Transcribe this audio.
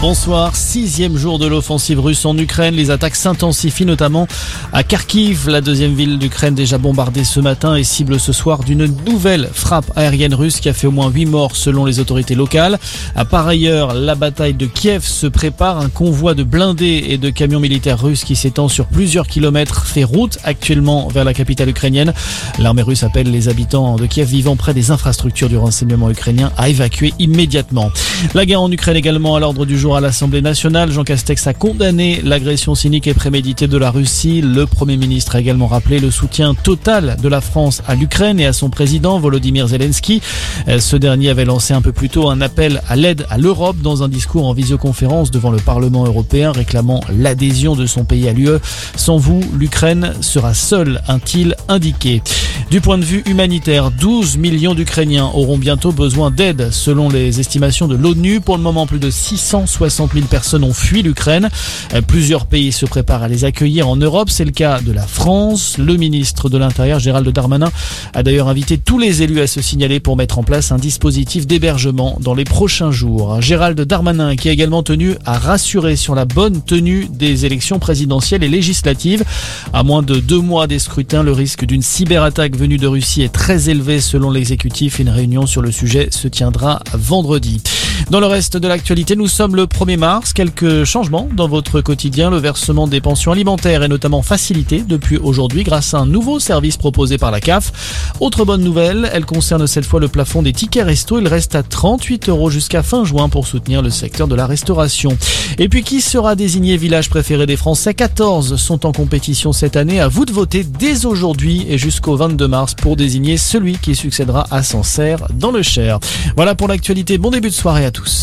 Bonsoir, sixième jour de l'offensive russe en Ukraine. Les attaques s'intensifient notamment à Kharkiv, la deuxième ville d'Ukraine déjà bombardée ce matin et cible ce soir d'une nouvelle frappe aérienne russe qui a fait au moins huit morts selon les autorités locales. Par ailleurs, la bataille de Kiev se prépare. Un convoi de blindés et de camions militaires russes qui s'étend sur plusieurs kilomètres fait route actuellement vers la capitale ukrainienne. L'armée russe appelle les habitants de Kiev vivant près des infrastructures du renseignement ukrainien à évacuer immédiatement. La guerre en Ukraine également à l'ordre du jour à l'Assemblée nationale. Jean Castex a condamné l'agression cynique et préméditée de la Russie. Le Premier ministre a également rappelé le soutien total de la France à l'Ukraine et à son président Volodymyr Zelensky. Euh, ce dernier avait lancé un peu plus tôt un appel à l'aide à l'Europe dans un discours en visioconférence devant le Parlement européen réclamant l'adhésion de son pays à l'UE. Sans vous, l'Ukraine sera seule, a-t-il indiqué. Du point de vue humanitaire, 12 millions d'Ukrainiens auront bientôt besoin d'aide selon les estimations de l'ONU. Pour le moment, plus de 660 000 personnes ont fui l'Ukraine. Euh, plusieurs pays se préparent à les accueillir en Europe. C'est le cas de la France. Le ministre de l'Intérieur, Gérald Darmanin, a d'ailleurs invité tous les élus à se signaler pour mettre en place un dispositif d'hébergement dans les prochains jours. Gérald Darmanin qui a également tenu à rassurer sur la bonne tenue des élections présidentielles et législatives. À moins de deux mois des scrutins, le risque d'une cyberattaque venue de Russie est très élevé selon l'exécutif. Une réunion sur le sujet se tiendra vendredi. Dans le reste de l'actualité, nous sommes le 1er mars. Quelques changements dans votre quotidien. Le versement des pensions alimentaires est notamment facilité depuis aujourd'hui grâce à un nouveau service proposé par la CAF. Autre bonne nouvelle, elle concerne cette fois le plafond des tickets resto. Il reste à 38 euros jusqu'à fin juin pour soutenir le secteur de la restauration. Et puis qui sera désigné village préféré des Français? 14 sont en compétition cette année. À vous de voter dès aujourd'hui et jusqu'au 22 mars pour désigner celui qui succédera à Sancerre dans le Cher. Voilà pour l'actualité. Bon début de soirée à tous.